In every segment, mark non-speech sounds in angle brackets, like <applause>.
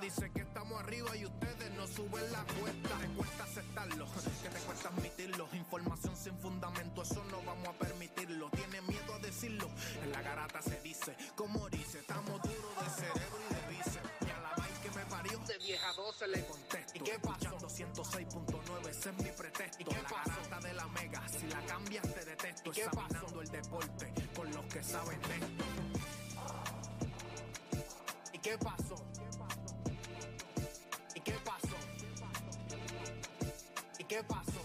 dicen que estamos arriba y ustedes no suben la cuesta, te cuesta aceptarlo, que te cuesta admitirlo, información sin fundamento, eso no vamos a permitirlo, tiene miedo a decirlo, en la garata se dice, como dice, estamos duros de cerebro y de bíceps, y a la vaina que me parió, de vieja 12 le contesto, ¿y qué pasó? 106.9, ese es mi pretexto, ¿y qué la garata de la mega, si la cambias te detesto, ¿y qué examinando el deporte, con los que saben de esto. ¿Y qué pasó? ¿Y qué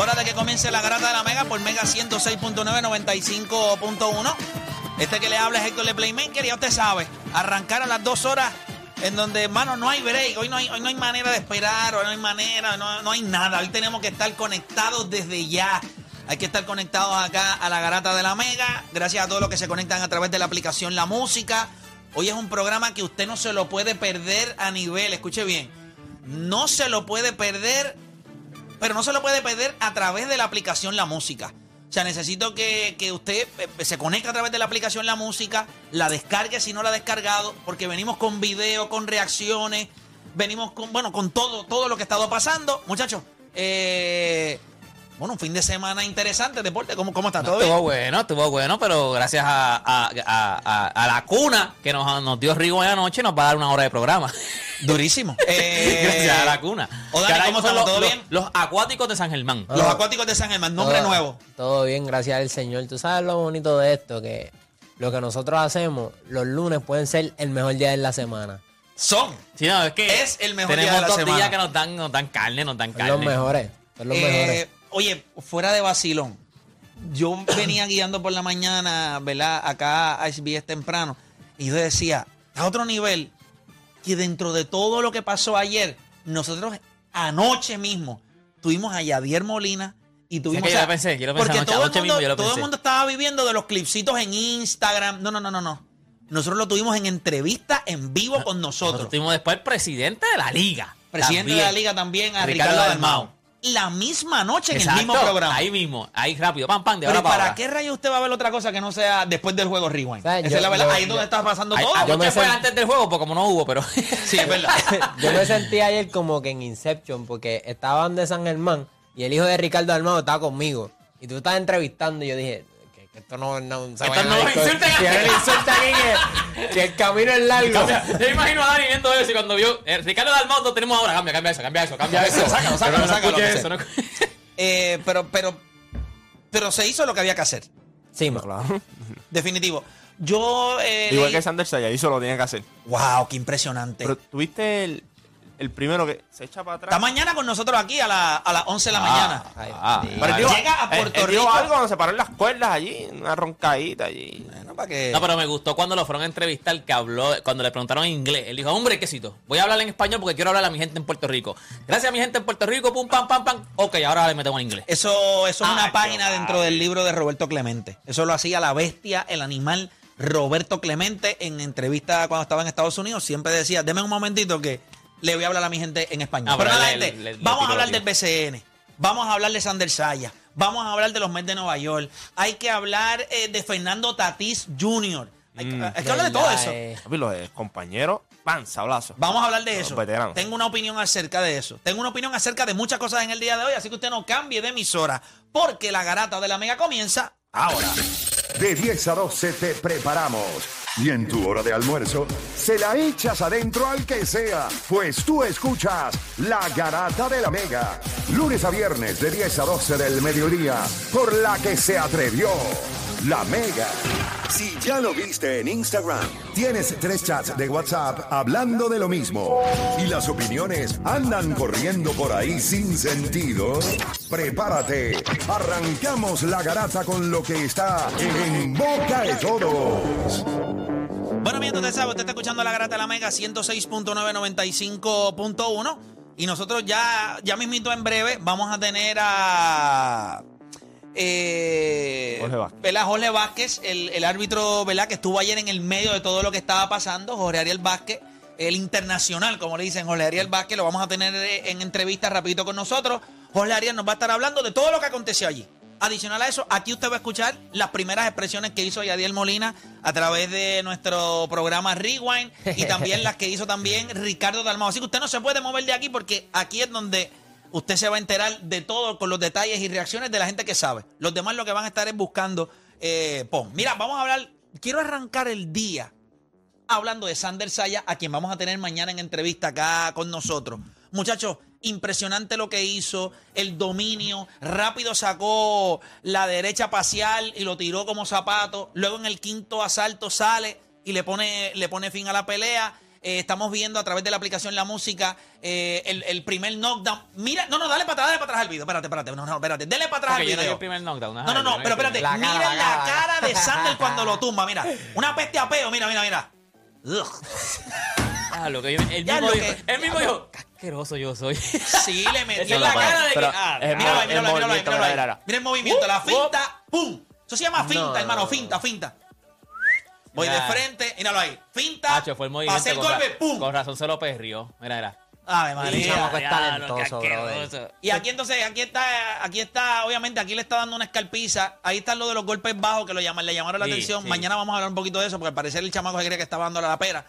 Hora de que comience la grata de la Mega por Mega 106.9, 95.1. Este que le habla es Héctor Le Playmaker. Ya usted sabe, arrancaron las dos horas en donde, hermano, no hay break. Hoy no hay, hoy no hay manera de esperar, hoy no hay manera, no, no hay nada. Hoy tenemos que estar conectados desde ya. Hay que estar conectados acá a la garata de la Mega. Gracias a todos los que se conectan a través de la aplicación La Música. Hoy es un programa que usted no se lo puede perder a nivel, escuche bien, no se lo puede perder, pero no se lo puede perder a través de la aplicación La Música. O sea, necesito que, que usted eh, se conecte a través de la aplicación La Música, la descargue si no la ha descargado, porque venimos con video, con reacciones, venimos con, bueno, con todo, todo lo que ha estado pasando. Muchachos, eh, bueno, un fin de semana interesante, deporte, ¿cómo, cómo está? ¿Todo bien? Estuvo bueno, estuvo bueno, pero gracias a, a- a- la cuna que nos, nos dio Rigo anoche, nos va a dar una hora de programa. <laughs> Durísimo. Eh, <laughs> gracias a la cuna. o Dani, ¿cómo son estamos? ¿Todo los- bien? los acuáticos de San Germán. Los acuáticos de San Germán, nombre Todo- nuevo. Todo bien, gracias al Señor. Tú sabes lo bonito de esto, que lo que nosotros hacemos los lunes pueden ser el mejor día de la semana. Son. Sí, no, es que Es el mejor tenemos día de la dos semana. días que nos dan, nos dan carne, nos dan Son carne. los mejores. Son los Eh, mejores. Oye, fuera de vacilón. Yo <clears throat> venía guiando por la mañana, ¿verdad? Acá a SBS temprano. Y yo decía, a otro nivel, que dentro de todo lo que pasó ayer, nosotros anoche mismo tuvimos a Yadier Molina y tuvimos a- porque todo, el mundo, todo el mundo estaba viviendo de los clipsitos en Instagram. No, no, no, no, no. Nosotros lo tuvimos en entrevista en vivo con Nosotros nosotros. tuvimos después el presidente de la liga. Presidente de la liga también, a Ricardo Ricardo, Dalmau. La misma noche en Exacto, el mismo programa. Ahí mismo, ahí rápido, pam, pam, de Pero ahora ¿y para ahora. qué rayos usted va a ver otra cosa que no sea después del juego Rewind? Esa Yo- es la verdad. yo- Ahí es donde está pasando todo. Yo fue sent- antes del juego, porque como no hubo, pero. <laughs> Sí, es verdad. <laughs> Yo me sentí ayer como que en Inception, porque estaban de San Germán y el hijo de Ricardo Armado estaba conmigo. Y tú estabas entrevistando y yo dije, esto no, no se Esto no a lo disco- insulten que aquí. no le insulten aquí, que, que el camino es largo. Cambia. Yo imagino a Dani viendo eso y cuando vio eh, Ricardo Dalmau lo tenemos ahora. Cambia, cambia eso, cambia eso, cambia eso. Sácalo, sácalo, no sácalo, que eso, no- <laughs> Eh, pero, pero, pero se hizo lo que había que hacer. Sí. Claro. Definitivo. Yo. Eh, Igual leí- que Sander Sayay hizo lo tiene que hacer. Wow, qué impresionante. Pero tuviste el, el primero que se echa para atrás. Está mañana con nosotros aquí a, la- a las 11 de la Ah, mañana. Ah, sí. pero él dijo- Llega a él- Puerto él dijo Rico. algo cuando se paró en las cuerdas allí, una roncadita allí. Bueno, para que. No, pero me gustó cuando lo fueron a entrevistar que habló, cuando le preguntaron en inglés. Él dijo, hombre, quesito, voy a hablar en español porque quiero hablar a mi gente en Puerto Rico. Gracias a mi gente en Puerto Rico, pum, pam, pam, pam. Ok, ahora le metemos en inglés. Eso, eso es Ah, una qué página dentro del libro de Roberto Clemente. Eso lo hacía la bestia, el animal Roberto Clemente en entrevista cuando estaba en Estados Unidos siempre decía, deme un momentito que le voy a hablar a mi gente en español. Ah, pero pero nada, le- gente, le- le vamos a hablar del BCN, vamos a hablar de Sander Saya, vamos a hablar de los Mets de Nueva York, hay que hablar eh, de Fernando Tatís Jr. Hay, que- Mm. hay que hablar de todo eso. eh. Los eh, compañeros, pan, sablazo. Vamos a hablar de eso. veteranos. Tengo una opinión acerca de eso. Tengo una opinión acerca de muchas cosas en el día de hoy, así que usted no cambie de emisora, porque la garata de la mega comienza ahora. De 10 a 12 te preparamos. Y en tu hora de almuerzo, se la echas adentro al que sea, pues tú escuchas La Garata de la Mega. Lunes a viernes de 10 a 12 del mediodía, por la que se atrevió La Mega. Si ya lo viste en Instagram, tienes tres chats de WhatsApp hablando de lo mismo y las opiniones andan corriendo por ahí sin sentido, prepárate. Arrancamos la garata con lo que está en boca de todos. Bueno, mientras usted sabe, usted está escuchando la Grata de la Mega 106.995.1 y nosotros ya, ya mismito en breve vamos a tener a... Eh, Jorge Vázquez. ¿verdad? Jorge Vázquez, el, el árbitro ¿verdad? que estuvo ayer en el medio de todo lo que estaba pasando, Jorge Ariel Vázquez, el internacional, como le dicen, Jorge Ariel Vázquez, lo vamos a tener eh, en entrevista rapidito con nosotros. Jorge Ariel nos va a estar hablando de todo lo que aconteció allí. Adicional a eso, aquí usted va a escuchar las primeras expresiones que hizo Yadiel Molina a través de nuestro programa Rewind y también las que hizo también Ricardo Dalmao. Así que usted no se puede mover de aquí porque aquí es donde usted se va a enterar de todo con los detalles y reacciones de la gente que sabe. Los demás lo que van a estar es buscando eh. Mira, vamos a hablar, quiero arrancar el día hablando de Sander Saya, a quien vamos a tener mañana en entrevista acá con nosotros. Muchachos, impresionante lo que hizo, el dominio, rápido sacó la derecha parcial y lo tiró como zapato, luego en el quinto asalto sale y le pone, le pone fin a la pelea. Eh, estamos viendo a través de la aplicación La Música eh, el, el primer knockdown. Mira, no, no, dale para atrás, dale para atrás al video. Espérate, espérate, no, no, espérate. Dele para atrás Porque al yo no video. el primer knockdown. No, no, no, pero el espérate. La cara, Miren la cara. cara de Sander cuando lo tumba. Mira, una peste a peo. Mira, mira, mira. Ugh. <laughs> Ah, lo que yo- Ya mismo lo dijo, que- él mismo dijo, "Qué asqueroso yo soy. Sí, le metió es la cara de que. Ah, es Míralo ahí, míralo ahí, míralo ahí, míralo ahí. mira, el movimiento, la Uh, finta, ¡pum! Eso se llama finta, No, hermano, no. finta, finta. Voy de frente, míralo ahí. Finta, Hacho, fue el movimiento. pasé el golpe, ¡pum! Con razón se lo perrió. Mira, mira. Sí, María. chamaco es talentoso. Y aquí entonces, aquí está, aquí está, obviamente, aquí le está dando una escalpiza. Ahí está lo de los golpes bajos que lo llaman, le llamaron la Sí, atención. sí. Mañana vamos a hablar un poquito de eso, porque al parecer el chamaco se creía que estaba dándole la pera.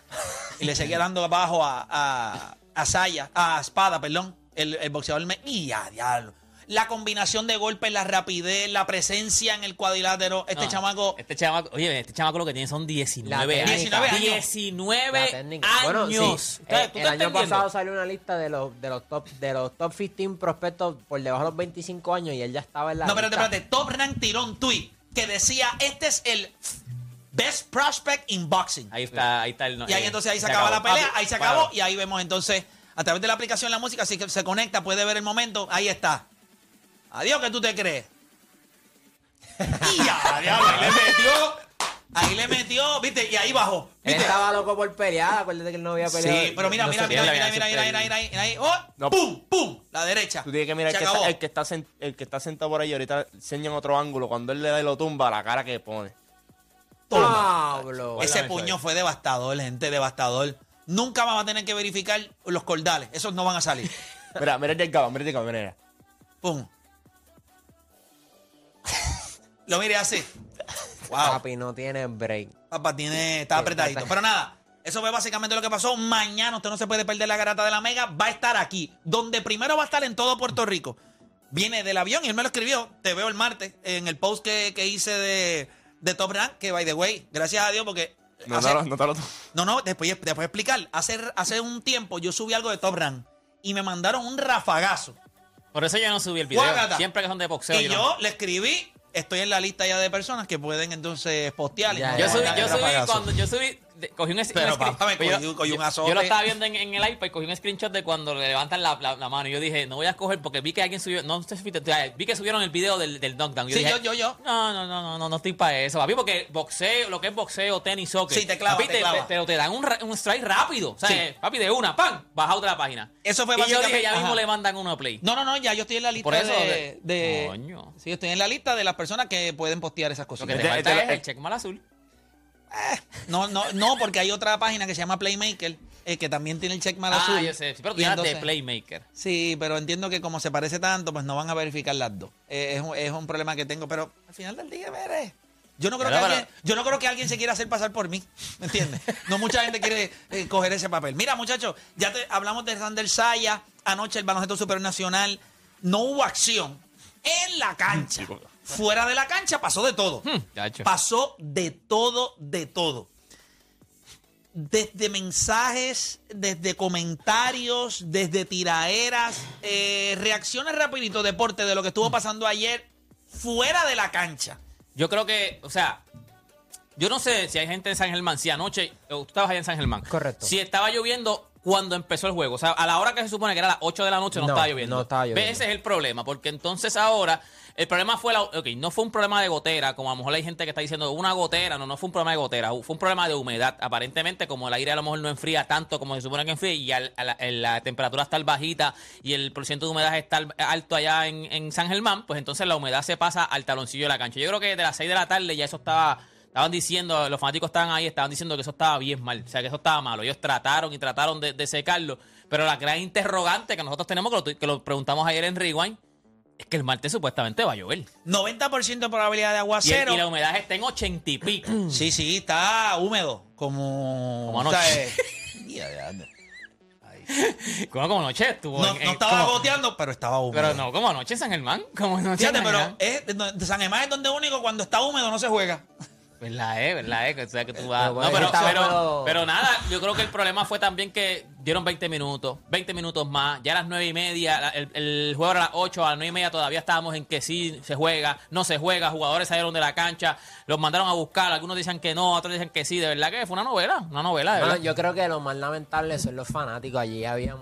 y le seguía dando abajo a, a, a Saya, a Espada, perdón. El, el boxeador me. ¡Y a diablo! La combinación de golpes, la rapidez, la presencia en el cuadrilátero. Este No, chamaco. Este chamaco, oye, este chamaco lo que tiene son 19 La años. técnica. 19 años. 19 La técnica. años. Bueno, sí, ¿Tú eh, estás el año entendiendo? pasado salió una lista de los, de los top de los top 15 prospectos por debajo de los 25 años y él ya estaba en la No, espérate, lista. espérate. Top Rank tiró un tweet que decía: Este es el best prospect in boxing. Ahí está, ahí está el. Y ahí eh, entonces ahí se, se acaba acabó. la pelea, Papi, ahí se acabó y ahí vemos entonces a través de la aplicación la música, así que se conecta, puede ver el momento, ahí está. Adiós, ¿qué tú te crees? <laughs> y ya, diablo, ahí le metió, ahí le metió, viste, y ahí bajó. Estaba loco por pelear, acuérdate que él no había peleado. Sí, pero mira, no mira, mira, mira, mira, mira, mira, mira, ahí, oh, No. pum, pum, la derecha. Tú tienes que mirar Se el que, acabó. está, el, que está sen- el que está sentado por ahí. Ahorita enseñan otro ángulo. Cuando él le da y lo tumba, la cara que pone. Pablo. Ese puño fue devastador, gente, devastador. Nunca vamos a tener que verificar los cordales, esos no van a salir. <laughs> Mira, mira el Gaba, mira el mira, mira. Pum. Lo mire así. Wow. Papi no tiene break. Papá tiene, está apretadito. Pero nada, eso fue básicamente lo que pasó. Mañana usted no se puede perder la garata de la Mega. Va a estar aquí, donde primero va a estar en todo Puerto Rico. Viene del avión y él me lo escribió. Te veo el martes en el post que, que hice de, de Top Rank. Que by the way, gracias a Dios, porque. No, hace- no, no, te lo no, no, después, después explicar. Hace, hace un tiempo yo subí algo de Top Rank y me mandaron un rafagazo. Por eso yo no subí el video. Guácata. Siempre que son de boxeo. y yo yo no- le escribí, estoy en la lista ya de personas que pueden entonces postear. y Ya, no Yo subí, yo subí cuando yo subí, de- cogí un, Pero, papá, me pues yo- cogí- cogí un yo- azote. Yo lo estaba viendo en, en el iPad y cogí un screenshot de cuando le levantan la, la- la mano. Y yo dije, no voy a coger porque vi que alguien subió, no sé si fuiste tú, vi que subieron el video del, del knockdown. Yo Sí, dije, yo, yo, yo. No, no, no, no, no, no estoy para eso, papi, porque boxeo, lo que es boxeo, tenis, soccer. Sí, te clava, papi, te clava. Pero te dan un, ra- un strike rápido. O sea, Sí. eh, papi, de una, ¡pam! Baja otra página. Eso fue y yo básicamente- dije, ya mismo Ajá. le mandan uno a play. No, no, no, ya yo estoy en la lista Por eso, de, de- de- Coño. Sí, estoy en la lista de las personas que pueden postear esas Lo que cositas. te falta es el este- check mal azul. Eh, no, no, no, porque hay otra página que se llama Playmaker, eh, que también tiene el check mal Ah, azul. yo sé. Sí, pero tú de Playmaker. Sí, pero entiendo que como se parece tanto, pues no van a verificar las dos. Eh, es, un, es un problema que tengo, pero al final del día, veré. Yo no creo, Pero, que, alguien, yo no creo que alguien se quiera hacer pasar por mí, ¿me entiendes? No mucha gente quiere coger ese papel. Mira, muchachos, ya te, hablamos de Sander Saya, anoche el baloncesto supernacional, no hubo acción en la cancha. Fuera de la cancha pasó de todo. chacho. Pasó de todo, de todo. Desde mensajes, desde comentarios, desde tiraeras, eh, reacciones rapidito, deporte, de lo que estuvo pasando ayer fuera de la cancha. Yo creo que, o sea, yo no sé si hay gente en San Germán, si anoche, eh, tú estabas allá en San Germán. Correcto. Si estaba lloviendo cuando empezó el juego. O sea, a la hora que se supone que era las 8 de la noche no, No, estaba lloviendo. no estaba lloviendo. Ese es el problema, porque entonces ahora el problema fue la, ok, no fue un problema de gotera, como a lo mejor hay gente que está diciendo una gotera, no, no fue un problema de gotera, fue un problema de humedad. Aparentemente, como el aire a lo mejor no enfría tanto como se supone que enfría y al- la, la temperatura está bajita y el porcentaje de humedad está al- alto allá en, en San Germán, pues entonces la humedad se pasa al taloncillo de la cancha. Yo creo que de las 6 de la tarde ya eso estaba Estaban diciendo, los fanáticos estaban ahí, estaban diciendo que eso estaba bien mal, o sea, que eso estaba malo. Ellos trataron y trataron de, de secarlo, pero la gran interrogante que nosotros tenemos, que lo, que lo preguntamos ayer en Rewind, es que el martes supuestamente va a llover. 90% de probabilidad de Y, el- aguacero. y la humedad está en 80 y pico. <clears throat> Sí, sí, está húmedo. Como. Como anoche. eh, <laughs> como, como anoche estuvo. No, en- no en- estaba como- goteando, pero estaba húmedo. Pero no, como anoche en San Germán. Como anoche Fíjate, San pero Germán. es, San Germán es donde único cuando está húmedo no se juega. ¿Verdad, eh? ¿Verdad, eh? Que, o sea, que tú vas... Pero, No, pero, pero, nada, yo creo que el problema fue también que dieron 20 minutos, 20 minutos más, ya a las 9 y media, el, el juego era a las 8, a las 9 y media todavía estábamos en que sí se juega, no se juega, jugadores salieron de la cancha, los mandaron a buscar, algunos dicen que no, otros dicen que sí, de verdad que fue una novela, una novela, de yo creo que lo más lamentable son los fanáticos. Allí habían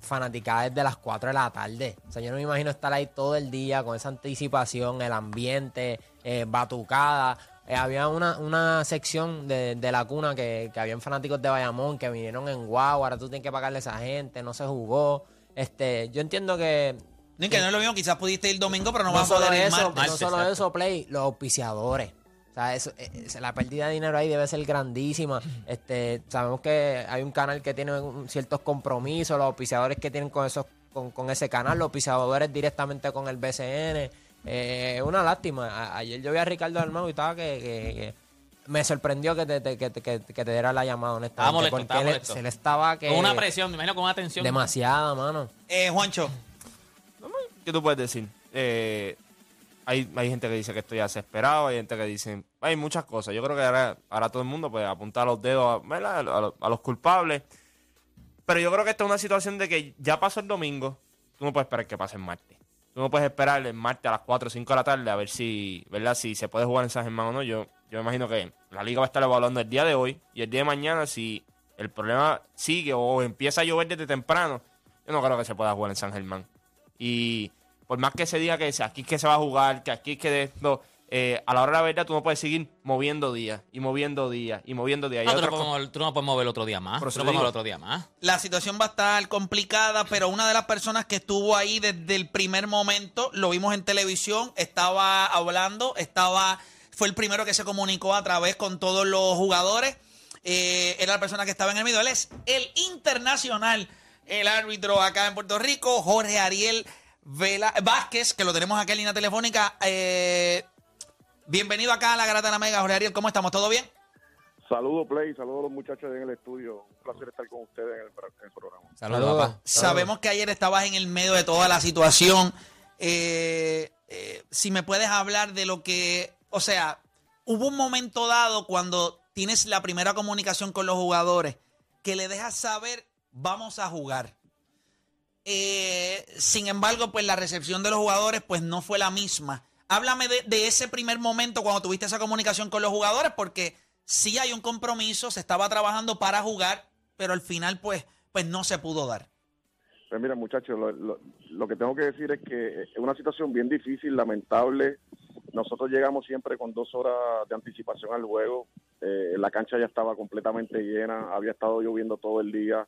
fanaticadas desde las 4 de la tarde. O sea, yo no me imagino estar ahí todo el día con esa anticipación, el ambiente, eh, batucada. Eh, había una, una sección de, de la cuna que, que habían fanáticos de Bayamón que vinieron en guau, ahora tú tienes que pagarle a esa gente, no se jugó. Este, yo entiendo que No, que no es lo mismo, quizás pudiste ir domingo, pero no, no vas a poder ir eso, martes. no solo exacto. eso, Play, los auspiciadores. O sea, eso, eh, eh, la pérdida de dinero ahí debe ser grandísima. Este, sabemos que hay un canal que tiene un- ciertos compromisos, los auspiciadores que tienen con esos, con, con ese canal, los auspiciadores directamente con el BCN. Eh, Es una lástima. A- ayer yo vi a Ricardo Armado y estaba que, que- que me sorprendió que te, que, te- que- que te diera la llamada, honestamente. Estaba molesto, porque estaba él- molesto. se le estaba que Con una presión, me imagino con una tensión. demasiada, mano. Eh, Juancho, ¿Qué tú puedes decir? Eh, hay, hay gente que dice que estoy desesperado, hay gente que dice... Hay muchas cosas. Yo creo que ahora, ahora todo el mundo puede apuntar los dedos a, los- a los culpables. Pero yo creo que esta es una situación de que ya pasó el domingo. Tú no puedes esperar que pase el martes. Tú no puedes esperar el martes a las 4 o 5 de la tarde a ver si, ¿verdad? Si se puede jugar en San Germán o no. Yo, yo me imagino que la liga va a estar evaluando el día de hoy y el día de mañana si el problema sigue o empieza a llover desde temprano. Yo no creo que se pueda jugar en San Germán. Y por más que se diga que aquí es que se va a jugar, que aquí es que de esto, eh, a la hora de la verdad tú no puedes seguir moviendo días y moviendo días y moviendo días. No, tú, no otras puedes mover- tú no puedes mover otro día más. Por Tú eso no puedes mover otro día más. la situación va a estar complicada, pero una de las personas que estuvo ahí desde el primer momento, lo vimos en televisión, estaba hablando, estaba, fue el primero que se comunicó a través con todos los jugadores. Eh, era la persona que estaba en el medio. Él es el internacional, el árbitro acá en Puerto Rico, Jorge Ariel Vela, Vázquez, que lo tenemos acá en línea telefónica. Eh, bienvenido acá a la Garata de la Mega, Jorge Ariel, ¿cómo estamos? ¿Todo bien? Saludos, Play, saludos a los muchachos en el estudio. Un placer estar con ustedes en el, pro- en el programa. Saludos, papá. Sabemos que ayer estabas en el medio de toda la situación. Eh, eh, si me puedes hablar de lo que, o sea, hubo un momento dado cuando tienes la primera comunicación con los jugadores que le dejas saber, vamos a jugar. Eh, sin embargo, pues la recepción de los jugadores pues no fue la misma. Háblame de, ese primer momento cuando tuviste esa comunicación con los jugadores, porque sí hay un compromiso, se estaba trabajando para jugar, pero al final pues, pues no se pudo dar. Pues mira, muchachos, lo, lo- lo que tengo que decir es que es una situación bien difícil, lamentable. Nosotros llegamos siempre con dos horas de anticipación al juego. Eh, la cancha ya estaba completamente llena, había estado lloviendo todo el día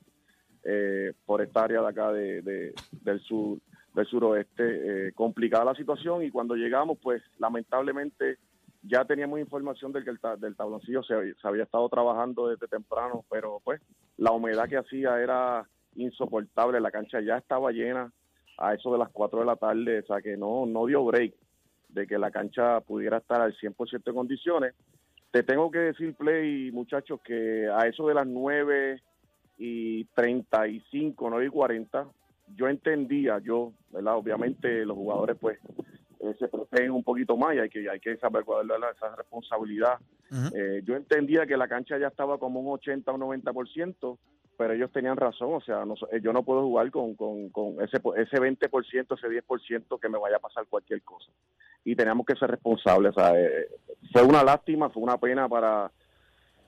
eh, por esta área de acá de- del sur, del suroeste. Eh, complicada la situación y cuando llegamos, pues lamentablemente ya teníamos información del que el del tabloncillo se, se había estado trabajando desde temprano, pero pues la humedad que hacía era insoportable, la cancha ya estaba llena a eso de las 4 de la tarde, o sea que no, no dio break de que la cancha pudiera estar al 100% de condiciones. Te tengo que decir, Play, muchachos, que a eso de las 9 y 35, 9 y 40, yo entendía, yo, ¿verdad? Obviamente los jugadores pues eh, se protegen un poquito más y hay que, hay que saber cuál es la- esa responsabilidad. Eh, yo entendía que la cancha ya estaba como un 80 o 90%, pero ellos tenían razón, o sea, no, eh, yo no puedo jugar con, con, con ese, ese 20%, ese 10% que me vaya a pasar cualquier cosa. Y teníamos que ser responsables, o sea, eh, fue una lástima, fue una pena para...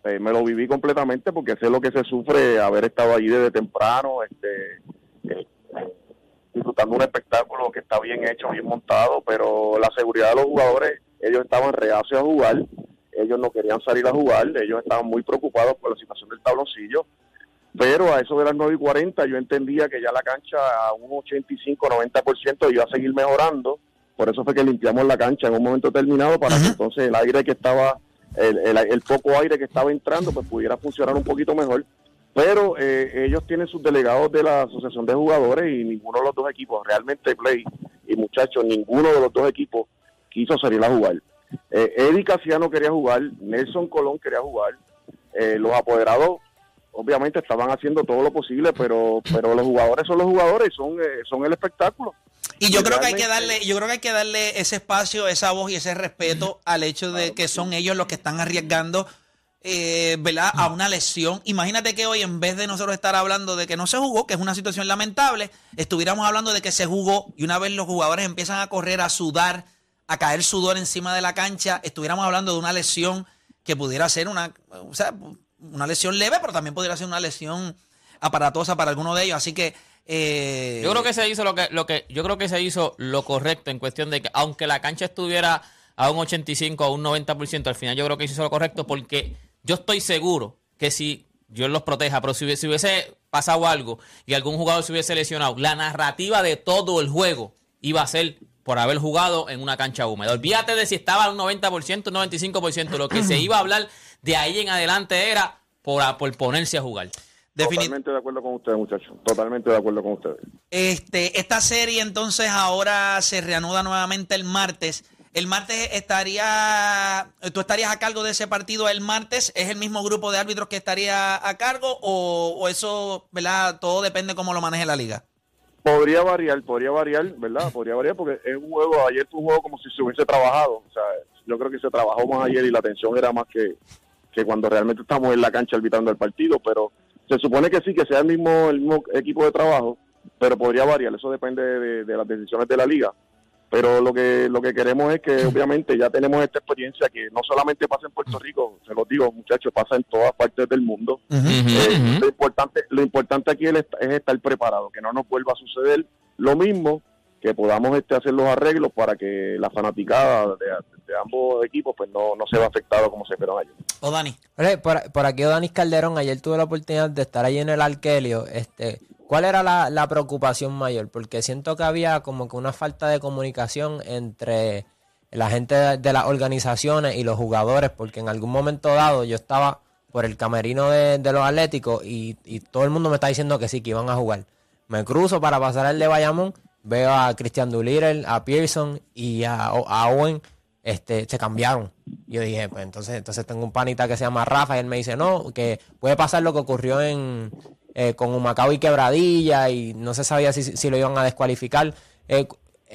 eh, me lo viví completamente porque sé lo que se sufre haber estado allí desde temprano, este, disfrutando un espectáculo que está bien hecho, bien montado, pero la seguridad de los jugadores, ellos estaban reacios a jugar, ellos no querían salir a jugar, ellos estaban muy preocupados por la situación del tabloncillo, pero a eso de las 9 y 40 yo entendía que ya la cancha a un 85-90% iba a seguir mejorando, por eso fue que limpiamos la cancha en un momento determinado para que entonces el aire que estaba, el, el, el poco aire que estaba entrando, pues pudiera funcionar un poquito mejor. Pero eh, ellos tienen sus delegados de la Asociación de Jugadores y ninguno de los dos equipos, realmente Play y muchachos, ninguno de los dos equipos quiso salir a jugar. Eh, Eddie Casiano quería jugar, Nelson Colón quería jugar, eh, los apoderados obviamente estaban haciendo todo lo posible, pero pero los jugadores son los jugadores, son eh, son el espectáculo. Y yo creo que hay que darle, yo creo que hay que darle ese espacio, esa voz y ese respeto al hecho de que son ellos los que están arriesgando, eh, ¿verdad? A una lesión. Imagínate que hoy, en vez de nosotros estar hablando de que no se jugó, que es una situación lamentable, estuviéramos hablando de que se jugó y una vez los jugadores empiezan a correr, a sudar, a caer sudor encima de la cancha, estuviéramos hablando de una lesión que pudiera ser una, o sea, una lesión leve, pero también pudiera ser una lesión aparatosa para alguno de ellos. Así que eh, Yo creo que se hizo lo que, lo que, yo creo que se hizo lo correcto en cuestión de que aunque la cancha estuviera a un 85 a un 90%, al final yo creo que se hizo lo correcto porque yo estoy seguro que si Dios los proteja, pero si hubiese, si hubiese pasado algo y algún jugador se hubiese lesionado, la narrativa de todo el juego iba a ser por haber jugado en una cancha húmeda. Olvídate de si estaba a un 90%, un 95%, lo que se iba a hablar de ahí en adelante era por, por ponerse a jugar. Totalmente de acuerdo con ustedes, muchachos. Totalmente de acuerdo con ustedes. Este, esta serie entonces ahora se reanuda nuevamente el martes. El martes estaría, tú estarías a cargo de ese partido el martes. ¿Es el mismo grupo de árbitros que estaría a cargo o, o eso, verdad? Todo depende cómo lo maneje la liga. Podría variar, podría variar, ¿verdad? Podría variar porque es un juego, ayer fue un juego como si se hubiese trabajado. O sea, yo creo que se trabajó más ayer y la tensión era más que, que cuando realmente estamos en la cancha arbitrando el partido, pero se supone que sí, que sea el mismo, el mismo equipo de trabajo, pero podría variar, eso depende de, de las decisiones de la liga. Pero lo que lo que queremos es que obviamente ya tenemos esta experiencia que no solamente pasa en Puerto Rico, se los digo muchachos, pasa en todas partes del mundo. Eh, lo importante lo importante aquí es, es estar preparado, que no nos vuelva a suceder lo mismo, que podamos este, hacer los arreglos para que la fanaticada de, de ambos equipos pues no, no se vea afectado como se esperó ayer. O Dani. Por, por aquí Danis Calderón, ayer tuve la oportunidad de estar allí en el Arkelio. Este, ¿Cuál era la, la preocupación mayor? Porque siento que había como que una falta de comunicación entre la gente de, las organizaciones y los jugadores, porque en algún momento dado yo estaba por el camerino de, de los Atléticos y, y todo el mundo me está diciendo que sí, que iban a jugar. Me cruzo para pasar el de Bayamón, veo a Christian Doolittle, a Pearson y a, Owen este, se cambiaron. Yo dije, pues entonces, entonces tengo un panita que se llama Rafa y él me dice, no, que puede pasar lo que ocurrió en eh, con Humacao y Quebradilla y no se sabía si, si lo iban a descualificar. Eh,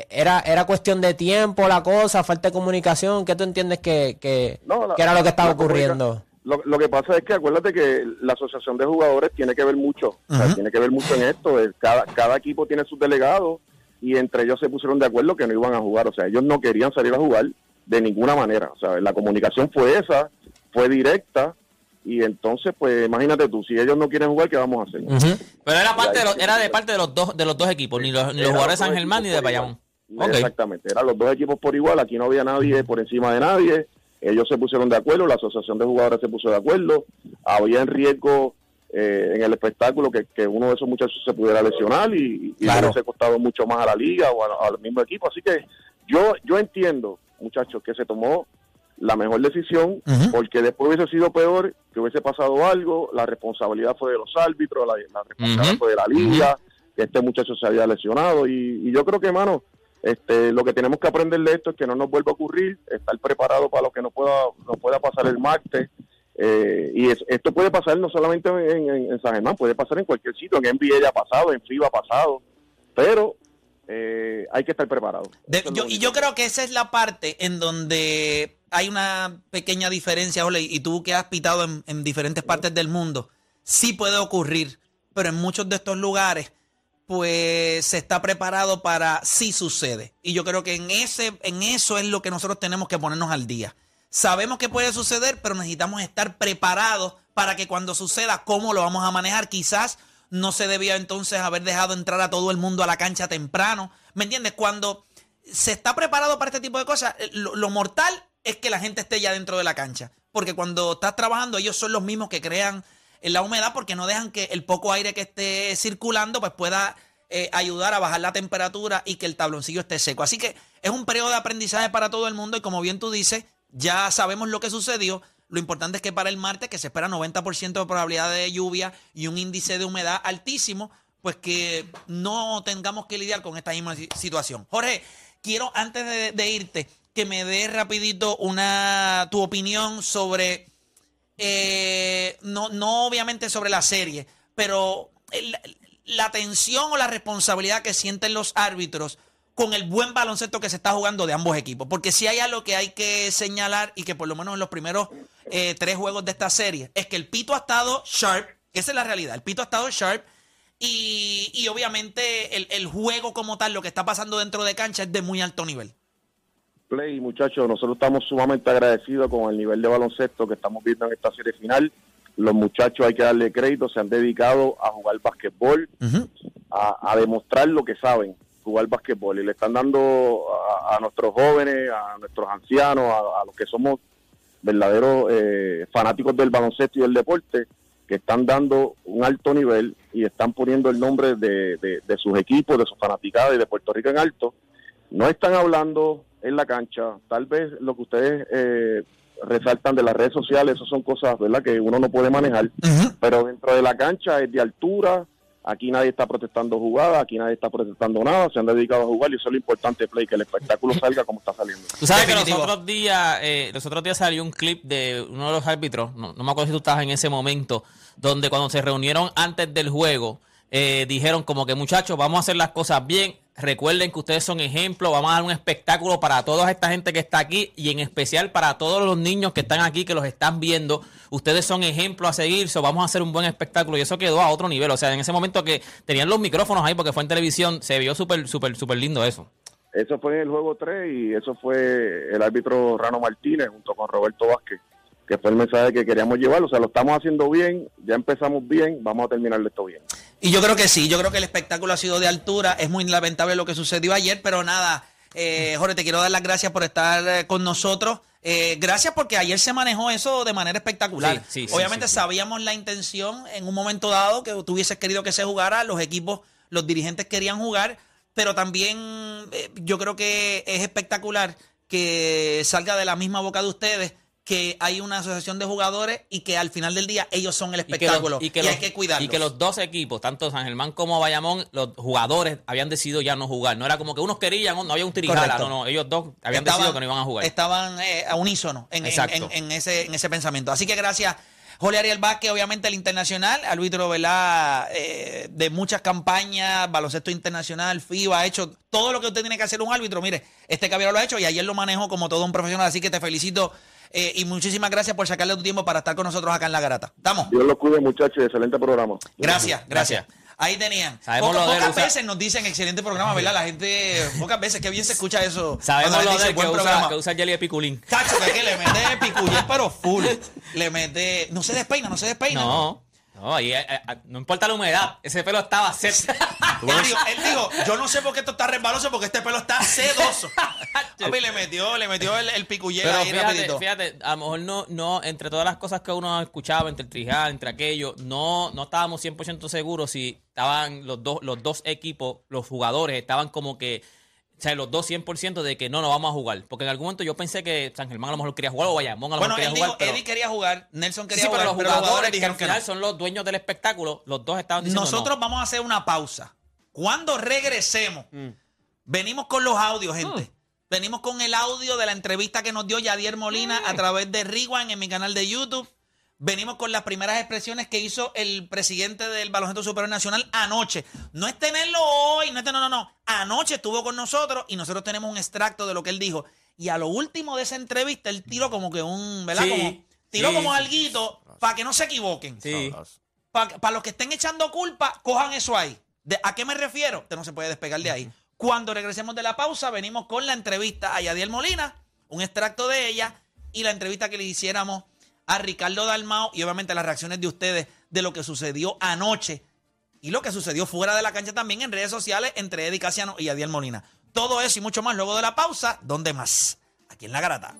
era, era cuestión de tiempo la cosa, falta de comunicación. ¿Qué tú entiendes que, que, No, la- que era lo que estaba ocurriendo? Lo, lo que pasa es que acuérdate que la asociación de jugadores tiene que ver mucho, o sea, tiene que ver mucho en esto. Cada, cada equipo tiene sus delegados y entre ellos se pusieron de acuerdo que no iban a jugar. O sea, ellos no querían salir a jugar de ninguna manera. O sea, la comunicación fue esa, fue directa y entonces, pues imagínate tú, si ellos no quieren jugar, ¿qué vamos a hacer? Pero era parte de los, era de parte de los dos de los dos equipos, ni los, ni los jugadores de San Germán ni de Bayamón. Exactamente, eran los dos equipos por igual, aquí no había nadie por encima de nadie, ellos se pusieron de acuerdo, la asociación de jugadores se puso de acuerdo, había en riesgo eh, en el espectáculo que, que uno de esos muchachos se pudiera lesionar y, y Claro. hubiese costado mucho más a la liga o a- al mismo equipo, así que yo yo entiendo, muchachos, que se tomó la mejor decisión, porque después hubiese sido peor, que hubiese pasado algo, la responsabilidad fue de los árbitros, la, la responsabilidad fue de la liga, que este muchacho se había lesionado, y, y yo creo que, hermano, este, lo que tenemos que aprender de esto es que no nos vuelva a ocurrir, estar preparado para lo que nos pueda, nos pueda pasar el martes, eh, y es- esto puede pasar no solamente en, en- en San Germán, puede pasar en cualquier sitio, en NBA ya ha pasado, en FIBA ha pasado, pero eh, hay que estar preparado. De- es y yo creo que esa es la parte en donde hay una pequeña diferencia, Ole, y tú que has pitado en, en diferentes partes del mundo, sí puede ocurrir, pero en muchos de estos lugares, pues se está preparado para si sucede. Y yo creo que en, ese, en eso es lo que nosotros tenemos que ponernos al día. Sabemos que puede suceder, pero necesitamos estar preparados para que cuando suceda, cómo lo vamos a manejar. Quizás no se debía entonces haber dejado entrar a todo el mundo a la cancha temprano. ¿Me entiendes? Cuando se está preparado para este tipo de cosas, eh, lo, mortal es que la gente esté ya dentro de la cancha. Porque cuando estás trabajando, ellos son los mismos que crean en la humedad porque no dejan que el poco aire que esté circulando pues pueda eh, ayudar a bajar la temperatura y que el tabloncillo esté seco. Así que es un periodo de aprendizaje para todo el mundo y como bien tú dices, ya sabemos lo que sucedió. Lo importante es que para el martes, que se espera 90% de probabilidad de lluvia y un índice de humedad altísimo, pues que no tengamos que lidiar con esta misma si- situación. Jorge, quiero antes de, irte que me des rapidito una tu opinión sobre eh, no, no obviamente sobre la serie, pero la tensión o la responsabilidad que sienten los árbitros con el buen baloncesto que se está jugando de ambos equipos. Porque si hay algo que hay que señalar y que por lo menos en los primeros eh, tres juegos de esta serie es que el Pito ha estado sharp, esa es la realidad, el Pito ha estado sharp y, y obviamente el, el juego como tal, lo que está pasando dentro de cancha es de muy alto nivel. Play, muchachos, nosotros estamos sumamente agradecidos con el nivel de baloncesto que estamos viendo en esta serie final. Los muchachos hay que darle crédito, se han dedicado a jugar basquetbol, a, a demostrar lo que saben, jugar basquetbol. Y le están dando a, a nuestros jóvenes, a nuestros ancianos, a, a los que somos verdaderos eh, fanáticos del baloncesto y del deporte, que están dando un alto nivel y están poniendo el nombre de, de- de sus equipos, de sus fanaticadas y de Puerto Rico en alto. No están hablando en la cancha, tal vez lo que ustedes eh, resaltan de las redes sociales, eso son cosas verdad que uno no puede manejar, pero dentro de la cancha es de altura, aquí nadie está protestando jugadas, aquí nadie está protestando nada, se han dedicado a jugar y eso es lo importante, Play, que el espectáculo <laughs> salga como está saliendo. Tú sabes que los otros días, eh, los otros días salió un clip de uno de los árbitros, no, no me acuerdo si tú estabas en ese momento, donde cuando se reunieron antes del juego, eh, dijeron como que muchachos, vamos a hacer las cosas bien. Recuerden que ustedes son ejemplos, vamos a dar un espectáculo para toda esta gente que está aquí y en especial para todos los niños que están aquí, que los están viendo. Ustedes son ejemplos a seguir, so vamos a hacer un buen espectáculo y eso quedó a otro nivel. O sea, en ese momento que tenían los micrófonos ahí porque fue en televisión, se vio súper, súper, súper lindo eso. Eso fue en el juego 3 y eso fue el árbitro Rano Martínez junto con Roberto Vázquez, que fue el mensaje que queríamos llevar. O sea, lo estamos haciendo bien, ya empezamos bien, vamos a terminar esto bien. Y yo creo que sí, yo creo que el espectáculo ha sido de altura. Es muy lamentable lo que sucedió ayer, pero nada, eh, Jorge, te quiero dar las gracias por estar eh, con nosotros. Eh, gracias porque ayer se manejó eso de manera espectacular. Sí, sí, sí, Obviamente sí, sí. sabíamos la intención en un momento dado que tú hubieses querido que se jugara, los equipos, los dirigentes querían jugar, pero también eh, yo creo que es espectacular que salga de la misma boca de ustedes que hay una asociación de jugadores y que al final del día ellos son el Y que los- espectáculo y, que hay los- que cuidarlos. Y que los dos equipos, tanto San Germán como Bayamón, los jugadores habían decidido ya no jugar. No era como que unos querían, no había un tirijala. No, no, ellos dos habían Estaban- decidido que no iban a jugar. Estaban eh, a unísono en, en- Exacto. en- en ese, en ese pensamiento. Así que gracias, Jorge Ariel Vázquez, obviamente el internacional, árbitro ¿verdad? Eh, de muchas campañas, baloncesto internacional, FIBA, ha hecho todo lo que usted tiene que hacer un árbitro. Mire, este caballero lo ha hecho y ayer lo manejó como todo un profesional. Así que te felicito eh, y muchísimas gracias por sacarle tu tiempo para estar con nosotros acá en La Garata. ¿Estamos? Dios los cuide, muchachos, excelente programa. Gracias, gracias. Gracias. Ahí tenían. Sabemos Poca- lo de él, pocas usa- veces nos dicen excelente programa, ¿verdad? La gente, pocas veces, qué bien se escucha eso. Sabemos lo de dice él, que usa, programa. que usa jelly de piculín. Cacho, que, que le mete picuyes, pero full. Le mete. No se despeina, no se despeina. No, no, ahí, eh, eh, no importa la humedad, ese pelo estaba seco. Él dijo, él dijo, yo no sé por qué esto está resbaloso, porque este pelo está sedoso. <laughs> Papi, le metió, le metió el, el picuyé Pero ahí fíjate, rapidito. fíjate, a lo mejor no, no, entre todas las cosas que uno escuchaba, entre el trijal, entre aquello, no, no estábamos 100% seguros si estaban los dos, los dos equipos, los jugadores, estaban como que O sea, los dos 100% de que no, no vamos a jugar. Porque en algún momento yo pensé que San Germán a lo mejor quería jugar o Bayamón a lo Bueno, mejor él quería dijo, jugar. Pero, Eddie quería jugar, Nelson quería sí, pero jugar, los jugadores, que dijeron al que final no. son los dueños del espectáculo, los dos estaban diciendo Nosotros no. vamos a hacer una pausa. Cuando regresemos, venimos con los audios, gente. Venimos con el audio de la entrevista que nos dio Yadier Molina a través de Rewind en mi canal de YouTube. Venimos con las primeras expresiones que hizo el presidente del Baloncesto Superior Nacional anoche. No es tenerlo hoy, no es tenerlo, no, no. Anoche estuvo con nosotros y nosotros tenemos un extracto de lo que él dijo. Y a lo último de esa entrevista, él tiró como que un, ¿verdad? Sí, como, tiró sí. como alguito para que no se equivoquen. Sí. Para los que estén echando culpa, cojan eso ahí. ¿De, ¿A qué me refiero? Usted no se puede despegar de ahí. Cuando regresemos de la pausa, venimos con la entrevista a Yadiel Molina, un extracto de ella y la entrevista que le hiciéramos a Ricardo Dalmao y obviamente las reacciones de ustedes de lo que sucedió anoche y lo que sucedió fuera de la cancha también en redes sociales entre Eddie Casiano y Yadiel Molina. Todo eso y mucho más luego de la pausa. ¿Dónde más? Aquí en La Garata.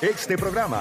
Este programa